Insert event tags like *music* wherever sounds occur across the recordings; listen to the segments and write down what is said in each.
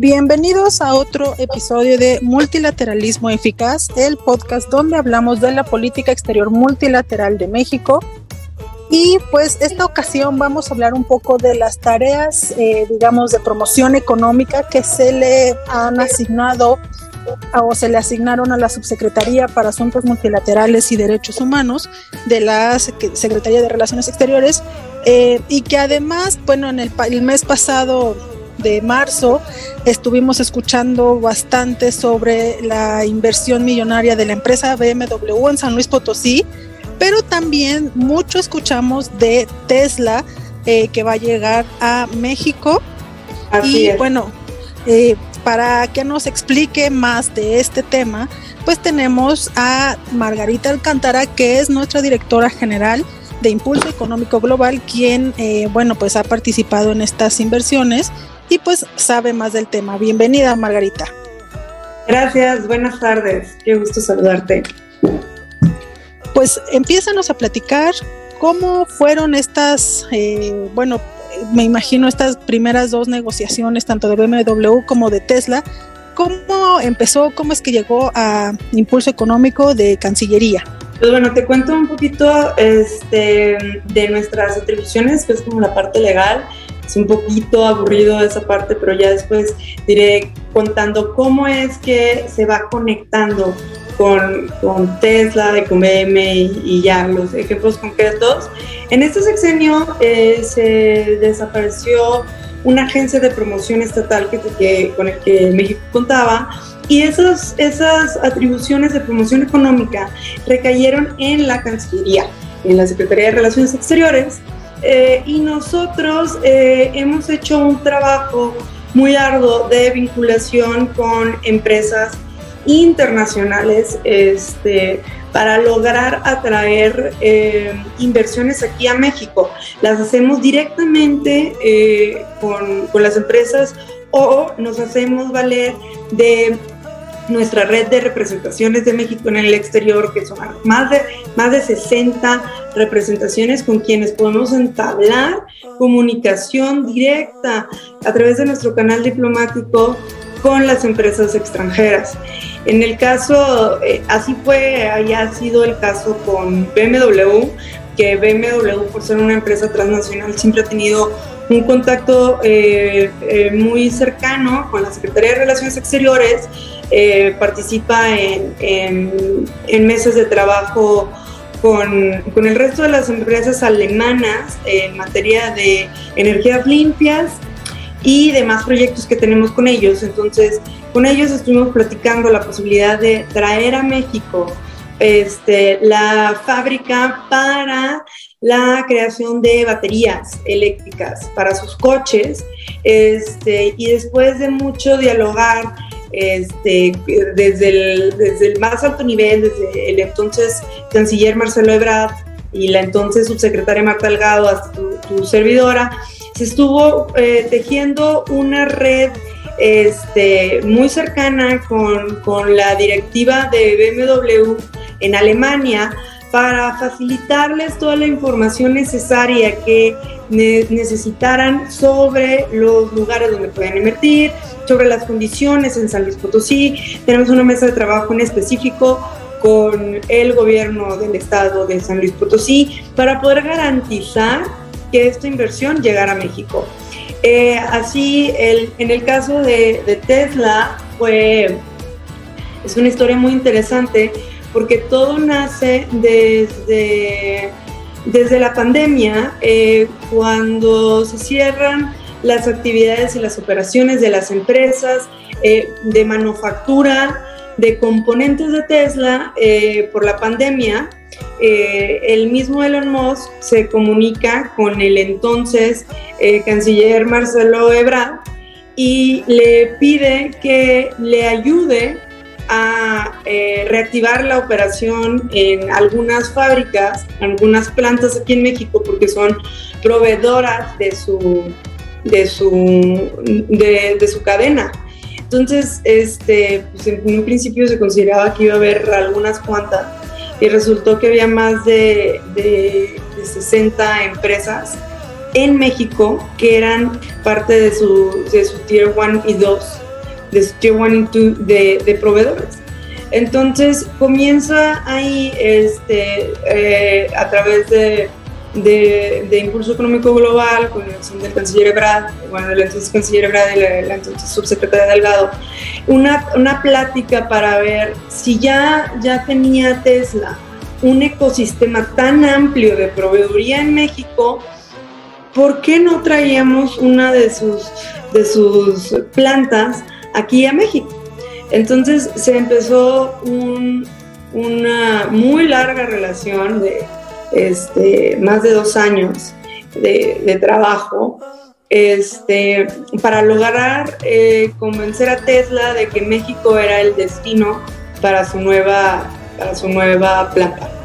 Bienvenidos a otro episodio de Multilateralismo Eficaz, el podcast donde hablamos de la política exterior multilateral de México. Y pues esta ocasión vamos a hablar un poco de las tareas, eh, digamos, de promoción económica que se le han asignado o se le asignaron a la Subsecretaría para Asuntos Multilaterales y Derechos Humanos de la Secretaría de Relaciones Exteriores eh, y que además, bueno, en el, el mes pasado de marzo estuvimos escuchando bastante sobre la inversión millonaria de la empresa BMW en San Luis Potosí, pero también mucho escuchamos de Tesla eh, que va a llegar a México. y bueno, eh, para que nos explique más de este tema, pues tenemos a Margarita Alcántara, que es nuestra directora general de Impulso Económico Global, quien, eh, bueno, pues ha participado en estas inversiones y pues sabe más del tema. Bienvenida, Margarita. Gracias, buenas tardes, qué gusto saludarte. Pues empiézanos a platicar cómo fueron estas, eh, bueno, me imagino estas primeras dos negociaciones, tanto de BMW como de Tesla. ¿Cómo empezó? ¿Cómo es que llegó a Impulso Económico de Cancillería? Pues bueno, te cuento un poquito este, de nuestras atribuciones, que es como la parte legal es un poquito aburrido esa parte, pero ya después diré contando cómo es que se va conectando con, con Tesla, con BM y, ya los ejemplos concretos. En este sexenio eh, se desapareció una agencia de promoción estatal que, que, con el que México contaba y esas, esas atribuciones de promoción económica recayeron en la Cancillería, en la Secretaría de Relaciones Exteriores, eh, y nosotros eh, hemos hecho un trabajo muy arduo de vinculación con empresas internacionales este, para lograr atraer eh, inversiones aquí a México. Las hacemos directamente con, con las empresas o nos hacemos valer de nuestra red de representaciones de México en el exterior, que son más de, más de 60 representaciones con quienes podemos entablar comunicación directa a través de nuestro canal diplomático con las empresas extranjeras. En el caso, eh, así fue, haya sido el caso con BMW, que BMW, por ser una empresa transnacional, siempre ha tenido un contacto eh, eh, muy cercano con la Secretaría de Relaciones Exteriores eh, participa en, en, mesas de trabajo con, con, el resto de las empresas alemanas en materia de energías limpias y demás proyectos que tenemos con ellos. Entonces, con ellos estuvimos platicando la posibilidad de traer a México este, la fábrica para la creación de baterías eléctricas para sus coches este, y después de mucho dialogar este, desde, el, desde el más alto nivel, desde el entonces canciller Marcelo Ebrard y la entonces subsecretaria Marta Delgado hasta tu, servidora, se estuvo eh, tejiendo una red este, muy cercana con, con la directiva de BMW en Alemania para facilitarles toda la información necesaria que necesitaran sobre los lugares donde pueden invertir, sobre las condiciones en San Luis Potosí. Tenemos una mesa de trabajo en específico con el gobierno del estado de San Luis Potosí para poder garantizar que esta inversión llegara a México. Eh, así, el, en el caso de, de Tesla, fue, es una historia muy interesante porque todo nace desde, desde la pandemia, eh, cuando se cierran las actividades y las operaciones de las empresas eh, de manufactura de componentes de Tesla eh, por la pandemia, el mismo Elon Musk se comunica con el entonces canciller Marcelo Ebrard y le pide que le ayude a eh, reactivar la operación en algunas fábricas, algunas plantas aquí en México, porque son proveedoras de su, de su, de, su cadena. Entonces, este, pues en un principio se consideraba que iba a haber algunas cuantas y resultó que había más de, de, 60 empresas en México que eran parte de su, de su Tier 1 y 2 de Tier 1 y 2 de, proveedores. Entonces comienza ahí este, eh, a través de, de, Impulso Económico Global, con la elección del canciller Ebrard, bueno, el entonces canciller Ebrard y la, entonces subsecretaria Delgado, una, una plática para ver si ya, ya tenía Tesla un ecosistema tan amplio de proveeduría en México, ¿por qué no traíamos una de sus, de sus plantas aquí a México. Entonces se empezó una muy larga relación de este, más de dos años de, trabajo este, para lograr eh, convencer a Tesla de que México era el destino para su nueva, para su nueva planta.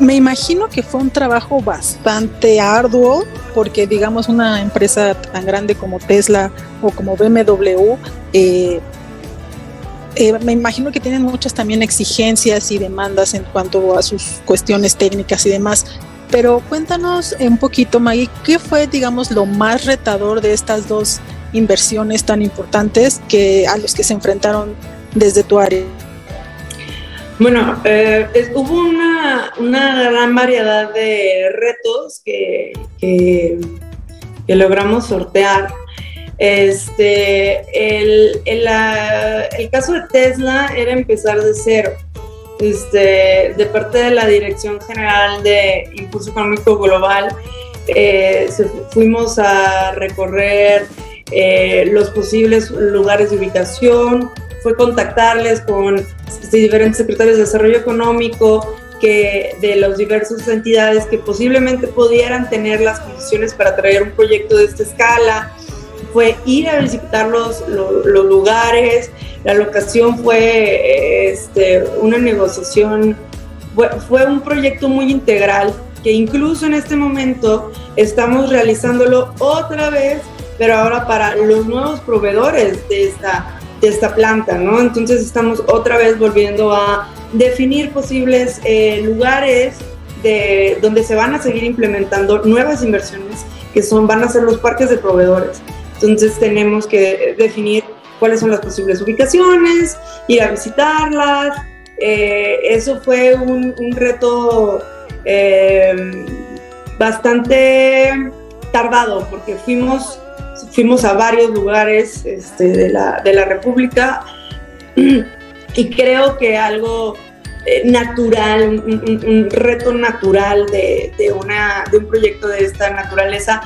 Me imagino que fue un trabajo bastante arduo porque digamos una empresa tan grande como Tesla o como BMW eh, eh, me imagino que tienen muchas también exigencias y demandas en cuanto a sus cuestiones técnicas y demás. Pero cuéntanos un poquito, Maggie, ¿qué fue, digamos, lo más retador de estas dos inversiones tan importantes que a los que se enfrentaron desde tu área? Bueno, eh, hubo una, gran variedad de retos que, que logramos sortear. Este, el, el, caso de Tesla era empezar de cero. Este, de parte de la Dirección General de Impulso Económico Global, eh, fuimos a recorrer eh, los posibles lugares de ubicación, fue contactarles con este, diferentes secretarios de desarrollo económico que de las diversas entidades que posiblemente pudieran tener las condiciones para traer un proyecto de esta escala, fue ir a visitar los, los, lugares, la locación fue este, una negociación, fue, un proyecto muy integral que incluso en este momento estamos realizándolo otra vez, pero ahora para los nuevos proveedores de esta, de esta planta, ¿no? Entonces estamos otra vez volviendo a definir posibles eh, lugares de, donde se van a seguir implementando nuevas inversiones que son, van a ser los parques de proveedores. Entonces tenemos que definir cuáles son las posibles ubicaciones, ir a visitarlas. Eh, eso fue un, reto eh, bastante tardado porque fuimos, fuimos a varios lugares este, de, la, de, la, República *clears throat* y creo que algo eh, natural, un, reto natural de, de, una, de un proyecto de esta naturaleza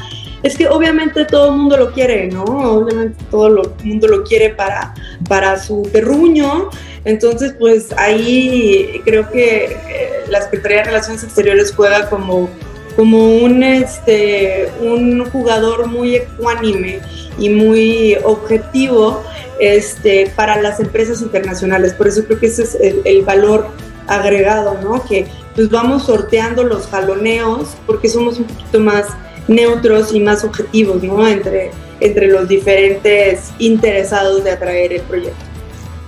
es que obviamente todo el mundo lo quiere, ¿no? Obviamente todo el mundo lo quiere para, para su terruño. Entonces, pues ahí creo que eh, la Secretaría de Relaciones Exteriores juega como, como un, este, un jugador muy ecuánime y muy objetivo este, para las empresas internacionales. Por eso creo que ese es el, el valor agregado, ¿no? Que pues vamos sorteando los jaloneos porque somos un poquito más neutros y más objetivos ¿no? entre, entre los diferentes interesados de atraer el proyecto.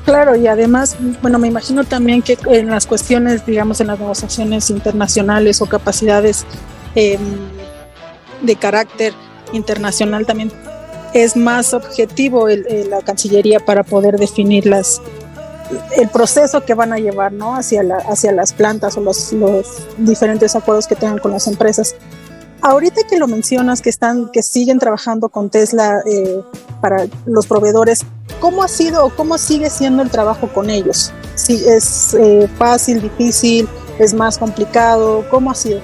Claro, y además, bueno, me imagino también que en las cuestiones, digamos, en las negociaciones internacionales o capacidades em, de carácter internacional también es más objetivo la Cancillería para poder definir las, el proceso que van a llevar ¿no? hacia, la, hacia las plantas o los, los diferentes acuerdos que tengan con las empresas. Ahorita que lo mencionas, que están, que siguen trabajando con Tesla eh, para los proveedores, ¿cómo ha sido o cómo sigue siendo el trabajo con ellos? Si es eh, fácil, difícil, es más complicado, ¿cómo ha sido?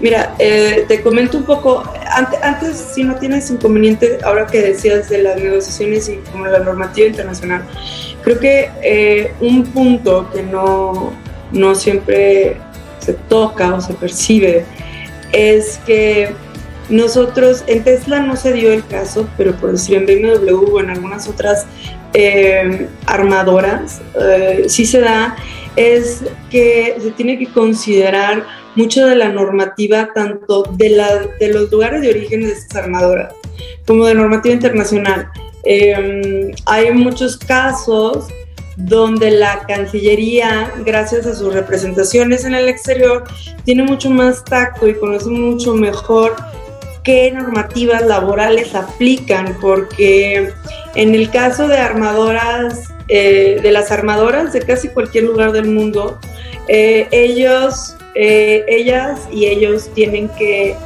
Mira, eh, te comento un poco, antes, antes, si no tienes inconveniente, ahora que decías de las negociaciones y como la normativa internacional, creo que un punto que no, no siempre se toca o se percibe es que nosotros, en Tesla no se dio el caso, pero por decir en BMW o en algunas otras eh, armadoras, eh, sí se da, es que se tiene que considerar mucho de la normativa, tanto de, la, de los lugares de origen de estas armadoras, como de normativa internacional. Eh, hay muchos casos donde la Cancillería, gracias a sus representaciones en el exterior, tiene mucho más tacto y conoce mucho mejor qué normativas laborales aplican, porque en el caso de armadoras, eh, de las armadoras de casi cualquier lugar del mundo, eh, ellos, eh, ellas y ellos tienen que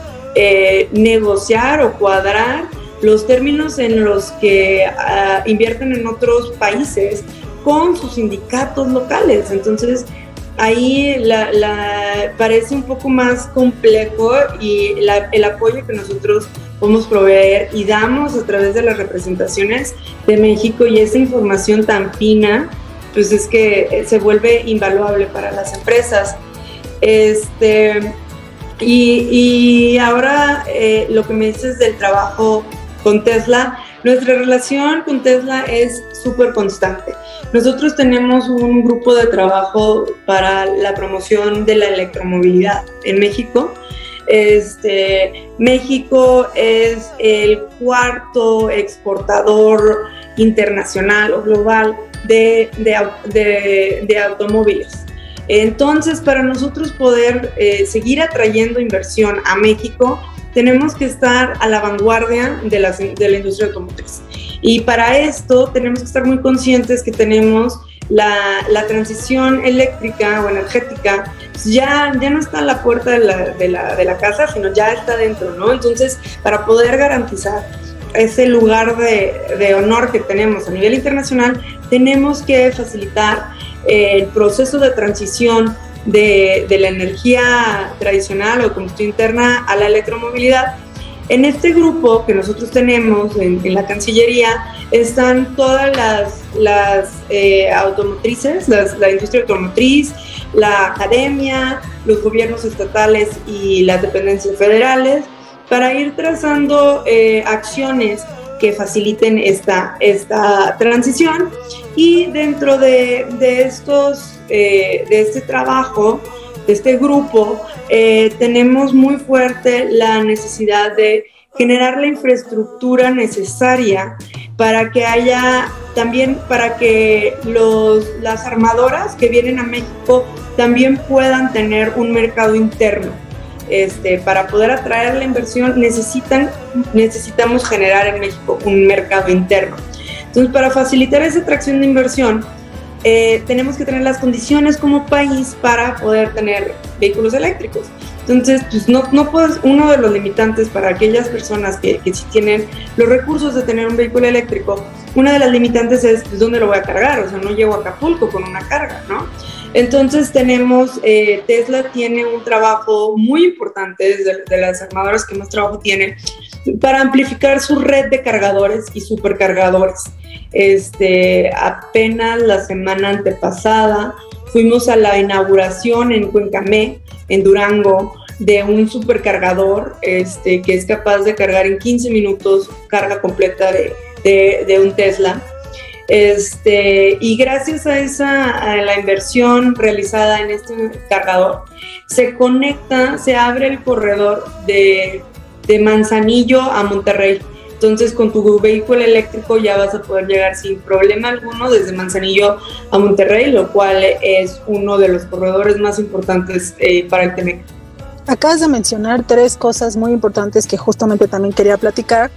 negociar o cuadrar los términos en los que ah, invierten en otros países con sus sindicatos locales. Entonces, ahí la, parece un poco más complejo y el apoyo que nosotros podemos proveer y damos a través de las representaciones de México y esa información tan fina, pues es que se vuelve invaluable para las empresas. Este, y, ahora eh, lo que me dices del trabajo con Tesla, nuestra relación con Tesla es súper constante. Nosotros tenemos un grupo de trabajo para la promoción de la electromovilidad en México. Este, México es el cuarto exportador internacional o global de, de, automóviles. Entonces, para nosotros poder eh, seguir atrayendo inversión a México, tenemos que estar a la vanguardia de la, de la industria automotriz. Y para esto tenemos que estar muy conscientes que tenemos la, la transición eléctrica o energética pues ya, ya no está a la puerta de la, de, la, de la casa, sino ya está dentro, ¿no? Entonces, para poder garantizar ese lugar de, de, honor que tenemos a nivel internacional, tenemos que facilitar el proceso de transición de, de, la energía tradicional o combustión interna a la electromovilidad. En este grupo que nosotros tenemos en, la Cancillería están todas las, eh, automotrices, la industria automotriz, la academia, los gobiernos estatales y las dependencias federales, para ir trazando eh, acciones que faciliten esta, esta transición. Y dentro de, estos, eh, de este trabajo, de este grupo, eh, tenemos muy fuerte la necesidad de generar la infraestructura necesaria para que haya también para que los, las armadoras que vienen a México también puedan tener un mercado interno. Este, para poder atraer la inversión necesitan, necesitamos generar en México un mercado interno. Entonces, para facilitar esa atracción de inversión, eh, tenemos que tener las condiciones como país para poder tener vehículos eléctricos. Entonces, pues no, no puedes, uno de los limitantes para aquellas personas que, que sí tienen los recursos de tener un vehículo eléctrico, una de las limitantes es pues, dónde lo voy a cargar, o sea, no llego a Acapulco con una carga, ¿no? Entonces tenemos, eh, Tesla tiene un trabajo muy importante, de, de las armadoras que más trabajo tiene, para amplificar su red de cargadores y supercargadores. Este, apenas la semana antepasada fuimos a la inauguración en Cuencamé, en Durango, de un supercargador este, que es capaz de cargar en 15 minutos carga completa de, de, un Tesla. Este, y gracias a esa la inversión realizada en este cargador, se conecta, se abre el corredor de, de Manzanillo a Monterrey. Entonces con tu vehículo eléctrico ya vas a poder llegar sin problema alguno desde Manzanillo a Monterrey, lo cual es uno de los corredores más importantes eh, para el TEMEC. Acabas de mencionar tres cosas muy importantes que justamente también quería platicar.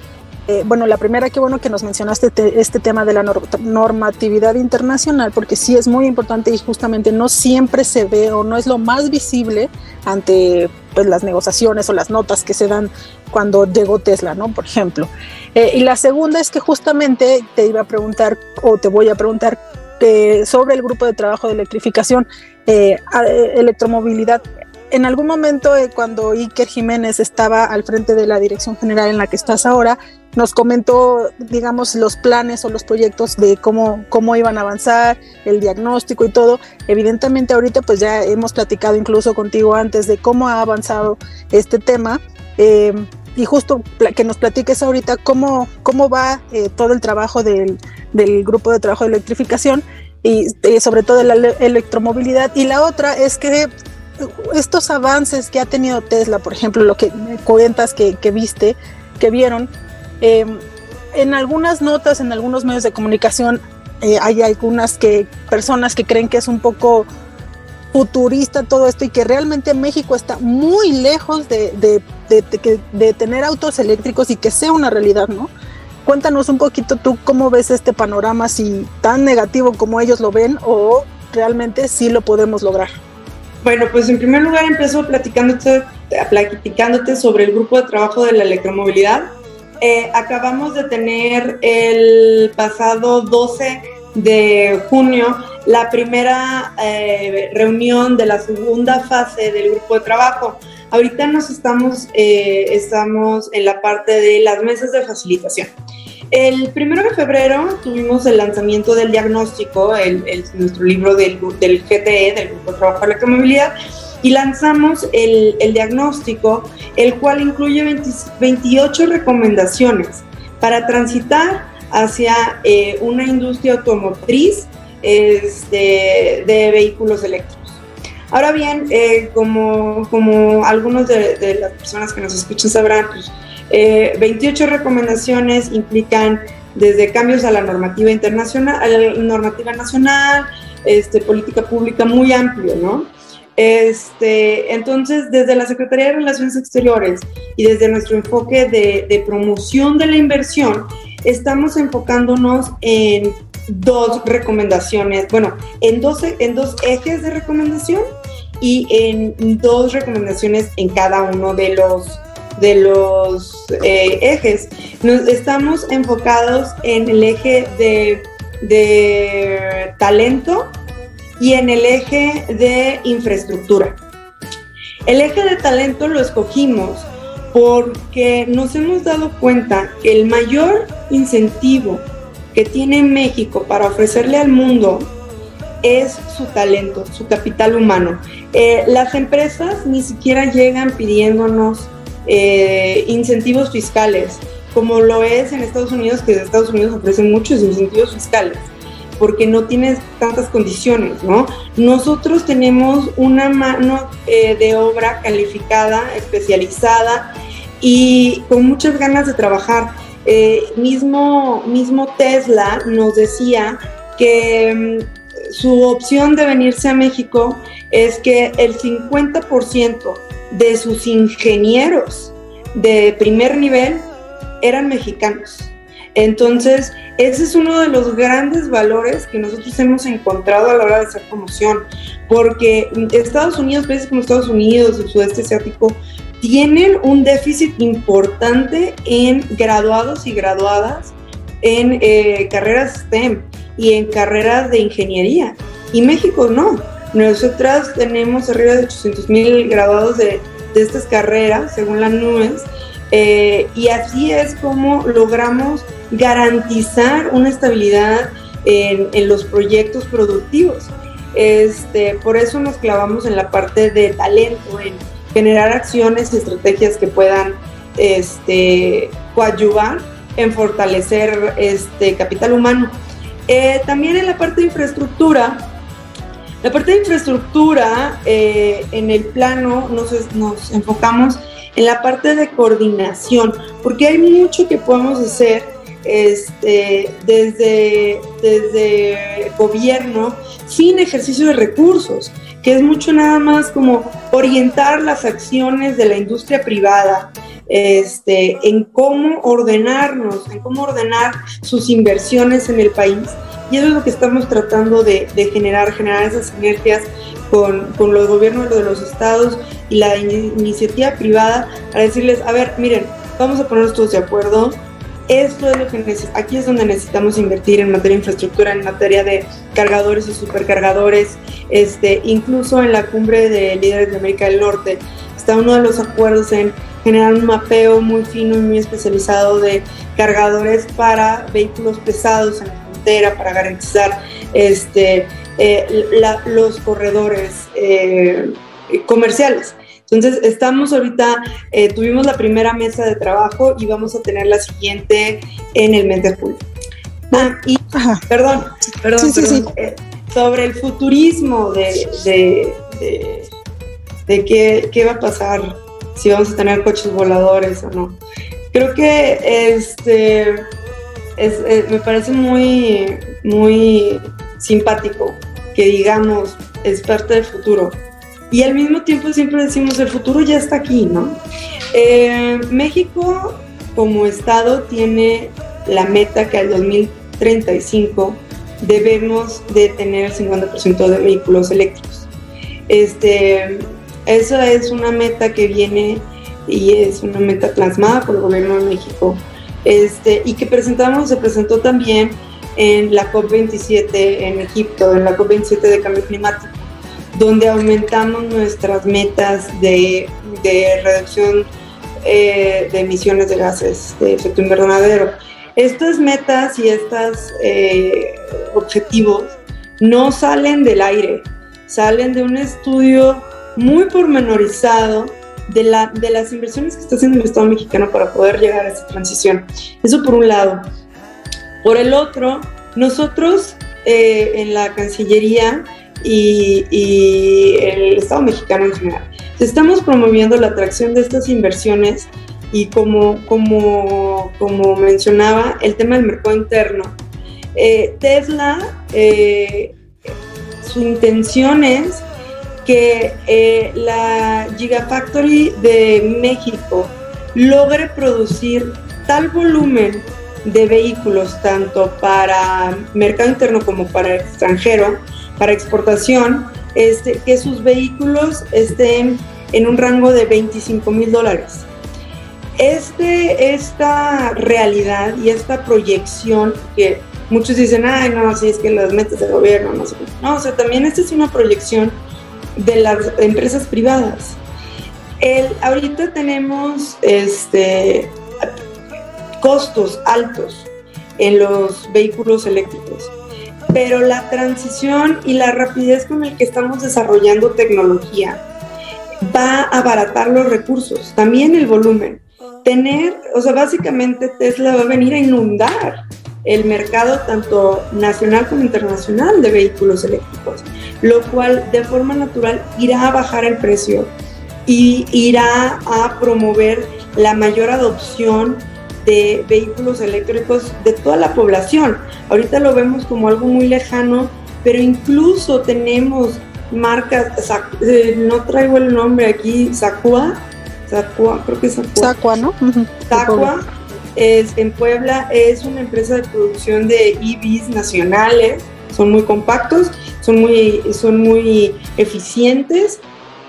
Eh, bueno, la primera, qué bueno que nos mencionaste este tema de la normatividad internacional, porque sí es muy importante y justamente no siempre se ve o no es lo más visible ante pues, las negociaciones o las notas que se dan cuando llegó Tesla, ¿no? Por ejemplo. Eh, y la segunda es que justamente te iba a preguntar o te voy a preguntar eh, sobre el grupo de trabajo de electrificación, eh, electromovilidad. En algún momento, cuando Iker Jiménez estaba al frente de la dirección general en la que estás ahora, nos comentó, digamos, los planes o los proyectos de cómo, cómo iban a avanzar, el diagnóstico y todo. Evidentemente ahorita pues ya hemos platicado incluso contigo antes de cómo ha avanzado este tema. y justo que nos platiques ahorita cómo, cómo va eh, todo el trabajo del, del, grupo de trabajo de electrificación y, sobre todo la electromovilidad. Y la otra es que estos avances que ha tenido Tesla, por ejemplo, lo que cuentas que, que viste, que vieron, eh, en algunas notas, en algunos medios de comunicación, eh, hay algunas que, personas que creen que es un poco futurista todo esto y que realmente México está muy lejos de, de, de, de, tener autos eléctricos y que sea una realidad, ¿no? Cuéntanos un poquito tú cómo ves este panorama, si tan negativo como ellos lo ven o realmente sí lo podemos lograr. Bueno, pues en primer lugar empezó platicándote, platicándote sobre el grupo de trabajo de la electromovilidad. Eh, acabamos de tener el pasado 12 de junio la primera eh, reunión de la segunda fase del grupo de trabajo. Ahorita nos estamos, eh, estamos en la parte de las mesas de facilitación. El primero de febrero tuvimos el lanzamiento del diagnóstico, el, nuestro libro del, del, GTE, del Grupo de Trabajo de Electromovilidad, y lanzamos el, el diagnóstico, el cual incluye 28 recomendaciones para transitar hacia eh, una industria automotriz este, de vehículos eléctricos. Ahora bien, eh, como, como algunos de, las personas que nos escuchan sabrán, pues, 28 eh, recomendaciones implican desde cambios a la normativa internacional, a la normativa nacional, este, política pública muy amplio, ¿no? Este, entonces, desde la Secretaría de Relaciones Exteriores y desde nuestro enfoque de, de promoción de la inversión, estamos enfocándonos en dos recomendaciones, bueno, en dos, en dos ejes de recomendación y en dos recomendaciones en cada uno de los de los eh, ejes. Nos estamos enfocados en el eje de, de talento y en el eje de infraestructura. El eje de talento lo escogimos porque nos hemos dado cuenta que el mayor incentivo que tiene México para ofrecerle al mundo es su talento, su capital humano. Eh, las empresas ni siquiera llegan pidiéndonos eh, incentivos fiscales, como lo es en Estados Unidos, que Estados Unidos ofrecen muchos incentivos fiscales, porque no tienes tantas condiciones, ¿no? Nosotros tenemos una mano eh, de obra calificada, especializada y con muchas ganas de trabajar. Eh, mismo, mismo Tesla nos decía que mm, su opción de venirse a México es que el 50% de sus ingenieros de primer nivel eran mexicanos. Entonces, ese es uno de los grandes valores que nosotros hemos encontrado a la hora de hacer promoción, porque Estados Unidos, países como Estados Unidos, el sudeste asiático, tienen un déficit importante en graduados y graduadas en eh, carreras STEM y en carreras de ingeniería. Y México no. Nosotras tenemos arriba de 800 mil graduados de, de, estas carreras, según la NUES, eh, y así es como logramos garantizar una estabilidad en, en los proyectos productivos. Este, por eso nos clavamos en la parte de talento, en generar acciones y estrategias que puedan este, coadyuvar en fortalecer este capital humano. Eh, también en la parte de infraestructura, la parte de infraestructura eh, en el plano nos, nos enfocamos en la parte de coordinación, porque hay mucho que podemos hacer este, desde, desde gobierno sin ejercicio de recursos que es mucho nada más como orientar las acciones de la industria privada este, en cómo ordenarnos, en cómo ordenar sus inversiones en el país. Y eso es lo que estamos tratando de, generar, generar esas sinergias con, con, los gobiernos de los estados y la iniciativa privada para decirles, a ver, miren, vamos a ponernos todos de acuerdo, esto es lo que aquí es donde necesitamos invertir en materia de infraestructura, en materia de cargadores y supercargadores, este, incluso en la cumbre de líderes de América del Norte está uno de los acuerdos en generar un mapeo muy fino y muy especializado de cargadores para vehículos pesados en la frontera para garantizar este, eh, los corredores eh, comerciales. Entonces, estamos ahorita, eh, tuvimos la primera mesa de trabajo y vamos a tener la siguiente en el mes de julio. Ah, y, perdón, perdón, eh, sobre el futurismo de, de, de, qué, qué va a pasar, si vamos a tener coches voladores o no. Creo que este eh, me parece muy, muy simpático que digamos es parte del futuro. Y al mismo tiempo siempre decimos el futuro ya está aquí, ¿no? Eh, México como estado tiene la meta que al 2035 debemos de tener el 50% de vehículos eléctricos. Este, esa es una meta que viene y es una meta plasmada por el gobierno de México este, y que presentamos, se presentó también en la COP27 en Egipto, en la COP27 de cambio climático, donde aumentamos nuestras metas de, de reducción eh, de emisiones de gases de efecto invernadero. Estas metas y estos eh, objetivos no salen del aire, salen de un estudio muy pormenorizado de, la, de las inversiones que está haciendo el Estado mexicano para poder llegar a esa transición. Eso por un lado. Por el otro, nosotros eh, en la Cancillería y, el Estado mexicano en general, estamos promoviendo la atracción de estas inversiones y como, como, como mencionaba, el tema del mercado interno. Eh, Tesla, eh, su intención es que eh, la Gigafactory de México logre producir tal volumen de vehículos, tanto para mercado interno como para extranjero, para exportación, este, que sus vehículos estén en un rango de 25 mil dólares. Este, esta realidad y esta proyección que muchos dicen, ay, no, si es que las metas del gobierno, no sé. No, o sea, también esta es una proyección de las empresas privadas. El, ahorita tenemos este, costos altos en los vehículos eléctricos, pero la transición y la rapidez con el que estamos desarrollando tecnología va a abaratar los recursos, también el volumen. Tener, o sea, básicamente Tesla va a venir a inundar el mercado tanto nacional como internacional de vehículos eléctricos lo cual de forma natural irá a bajar el precio y irá a promover la mayor adopción de vehículos eléctricos de toda la población. Ahorita lo vemos como algo muy lejano, pero incluso tenemos marcas, eh, no traigo el nombre aquí, Sacua, Sacua, creo que es Sacua. Sacua, ¿no? Sacua es en Puebla, es una empresa de producción de EVs nacionales, son muy compactos son muy, son muy eficientes.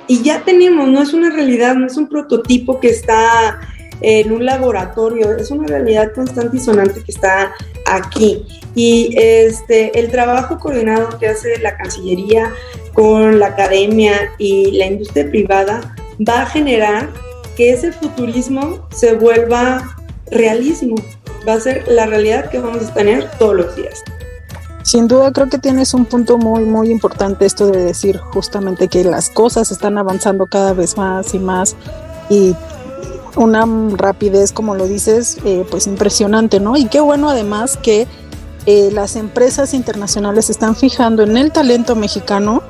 Y ya tenemos, no es una realidad, no es un prototipo que está en un laboratorio, es una realidad constante y sonante que está aquí. Y este, el trabajo coordinado que hace la Cancillería con la academia y la industria privada va a generar que ese futurismo se vuelva realismo, va a ser la realidad que vamos a tener todos los días. Sin duda creo que tienes un punto muy muy importante esto de decir justamente que las cosas están avanzando cada vez más y más y una rapidez como lo dices eh, pues impresionante, ¿no? Y qué bueno además que eh, las empresas internacionales están fijando en el talento mexicano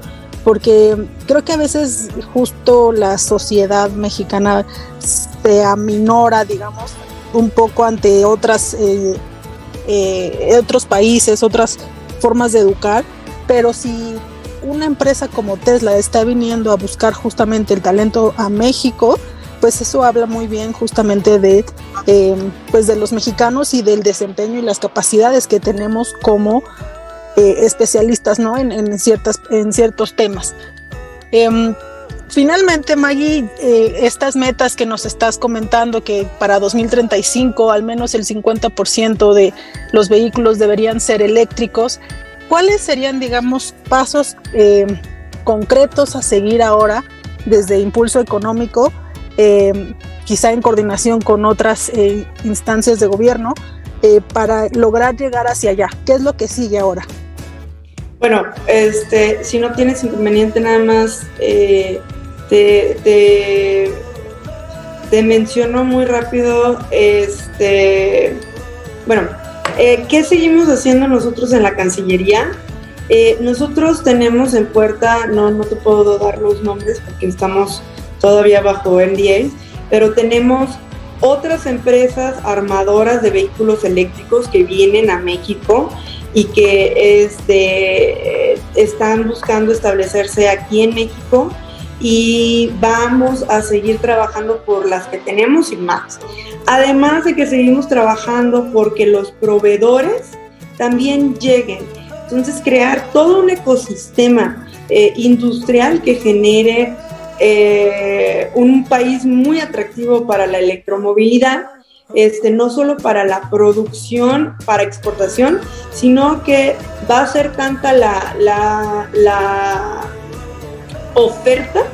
porque creo que a veces justo la sociedad mexicana se aminora, digamos, un poco ante otras eh, otros países, otras formas de educar, pero si una empresa como Tesla está viniendo a buscar justamente el talento a México, pues eso habla muy bien justamente de, eh, pues de los mexicanos y del desempeño y las capacidades que tenemos como eh, especialistas ¿no? en, ciertas, en ciertos temas. Finalmente, Maggie, eh, estas metas que nos estás comentando, que para 2035 al menos el 50% de los vehículos deberían ser eléctricos, ¿cuáles serían, digamos, pasos eh, concretos a seguir ahora desde Impulso Económico, eh, quizá en coordinación con otras instancias de gobierno, para lograr llegar hacia allá? ¿Qué es lo que sigue ahora? Bueno, este, si no tienes inconveniente, nada más te, menciono muy rápido, este, bueno, eh, ¿qué seguimos haciendo nosotros en la Cancillería? Eh, nosotros tenemos en puerta, no, no te puedo dar los nombres porque estamos todavía bajo NDA, pero tenemos otras empresas armadoras de vehículos eléctricos que vienen a México y que este, están buscando establecerse aquí en México y vamos a seguir trabajando por las que tenemos y más. Además de que seguimos trabajando porque los proveedores también lleguen. Entonces, crear todo un ecosistema eh, industrial que genere eh, un país muy atractivo para la electromovilidad, este, no solo para la producción, para exportación, sino que va a ser tanta la, la, oferta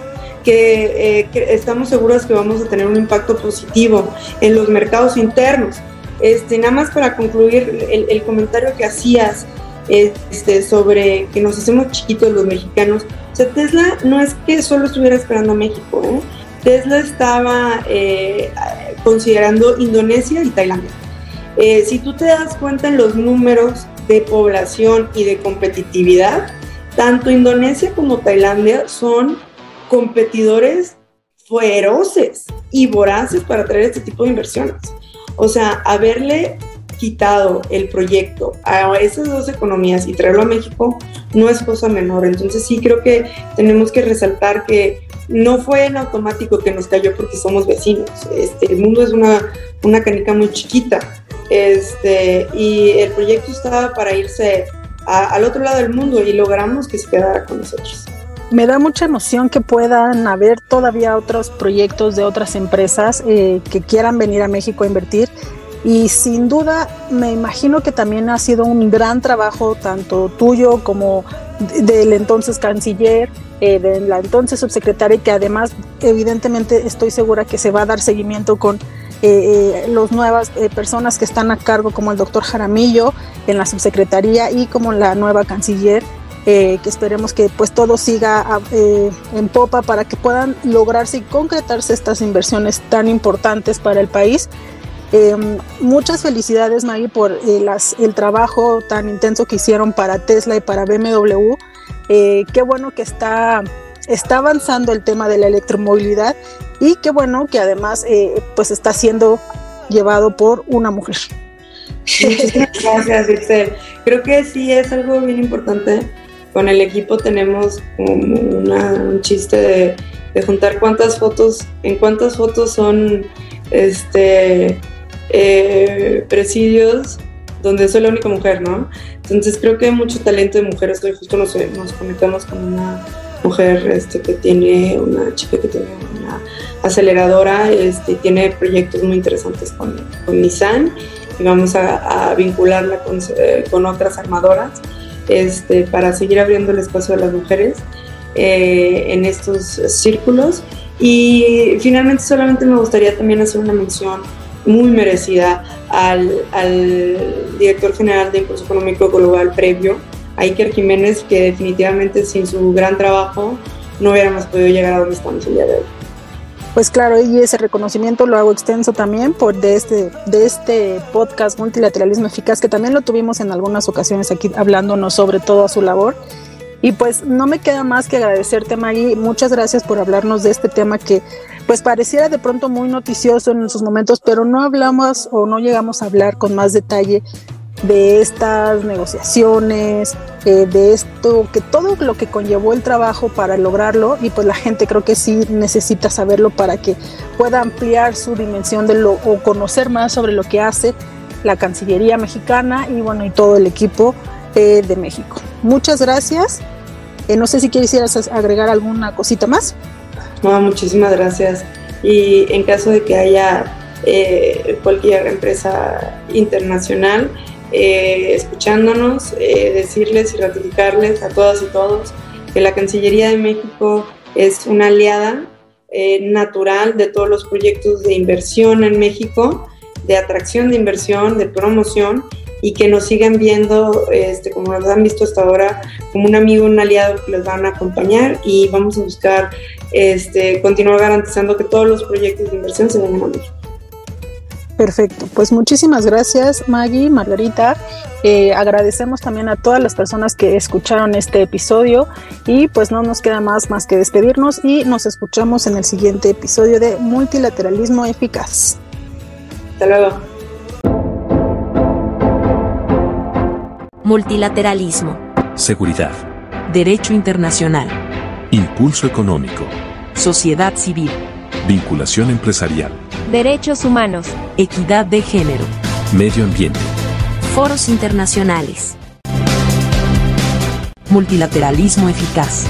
eh, que, estamos seguros que vamos a tener un impacto positivo en los mercados internos. Este, nada más para concluir el, comentario que hacías este, sobre que nos hacemos chiquitos los mexicanos, sea, Tesla no es que solo estuviera esperando a México, ¿eh? Tesla estaba eh, considerando Indonesia y Tailandia. Eh, si tú te das cuenta en los números de población y de competitividad, tanto Indonesia como Tailandia son competidores feroces y voraces para traer este tipo de inversiones. O sea, haberle quitado el proyecto a esas dos economías y traerlo a México no es cosa menor. Entonces sí creo que tenemos que resaltar que no fue en automático que nos cayó porque somos vecinos. Este, el mundo es una, una canica muy chiquita este, y el proyecto estaba para irse al otro lado del mundo y logramos que se quedara con nosotros. Me da mucha emoción que puedan haber todavía otros proyectos de otras empresas eh, que quieran venir a México a invertir y sin duda me imagino que también ha sido un gran trabajo tanto tuyo como del entonces canciller, eh, de la entonces subsecretaria que además evidentemente estoy segura que se va a dar seguimiento con eh, eh las nuevas eh, personas que están a cargo como el doctor Jaramillo en la subsecretaría y como la nueva canciller. que esperemos que pues todo siga en popa para que puedan lograrse y concretarse estas inversiones tan importantes para el país Em, muchas felicidades, Maggie, por eh, el trabajo tan intenso que hicieron para Tesla y para BMW. Eh, qué bueno que está, está avanzando el tema de la electromovilidad y qué bueno que además eh, pues está siendo llevado por una mujer. Muchísimas *laughs* gracias, Excel. Creo que sí es algo bien importante. Con el equipo tenemos un chiste de, de juntar cuántas fotos, en cuántas fotos son este eh, presidios donde soy la única mujer, ¿no? Entonces creo que hay mucho talento de mujeres. Hoy justo nos, nos conectamos con una mujer este, que tiene, una chica que tiene una aceleradora este, tiene proyectos muy interesantes con, con Nissan y vamos a, vincularla con, eh, con, otras armadoras este, para seguir abriendo el espacio de las mujeres eh, en estos círculos. Y finalmente solamente me gustaría también hacer una mención muy merecida al, director general de Impulso Económico Global previo, a Iker Jiménez, que definitivamente sin su gran trabajo no hubiéramos podido llegar a donde estamos el día de hoy. Pues claro, y ese reconocimiento lo hago extenso también por de este, de este podcast Multilateralismo Eficaz, que también lo tuvimos en algunas ocasiones aquí hablándonos sobre todo su labor. Y pues no me queda más que agradecerte, Maggie. Muchas gracias por hablarnos de este tema que pues pareciera de pronto muy noticioso en sus momentos, pero no hablamos o no llegamos a hablar con más detalle de estas negociaciones, eh, de esto, que todo lo que conllevó el trabajo para lograrlo y pues la gente creo que sí necesita saberlo para que pueda ampliar su dimensión de lo o conocer más sobre lo que hace la Cancillería mexicana y bueno y todo el equipo eh, de México. Muchas gracias. Eh, no sé si quisieras agregar alguna cosita más. No, muchísimas gracias. Y en caso de que haya cualquier empresa internacional eh, escuchándonos, eh, decirles y ratificarles a todas y todos que la Cancillería de México es una aliada natural de todos los proyectos de inversión en México, de atracción de inversión, de promoción y que nos sigan viendo, este, como nos han visto hasta ahora, como un amigo, un aliado que los van a acompañar y vamos a buscar este, continuar garantizando que todos los proyectos de inversión se vengan a México. Perfecto, pues muchísimas gracias Maggie, Margarita. Eh, agradecemos también a todas las personas que escucharon este episodio y pues no nos queda más más que despedirnos y nos escuchamos en el siguiente episodio de Multilateralismo Eficaz. Hasta luego. Multilateralismo. Seguridad. Derecho internacional. Impulso económico. Sociedad civil. Vinculación empresarial. Derechos humanos. Equidad de género. Medio ambiente. Foros internacionales. Multilateralismo eficaz.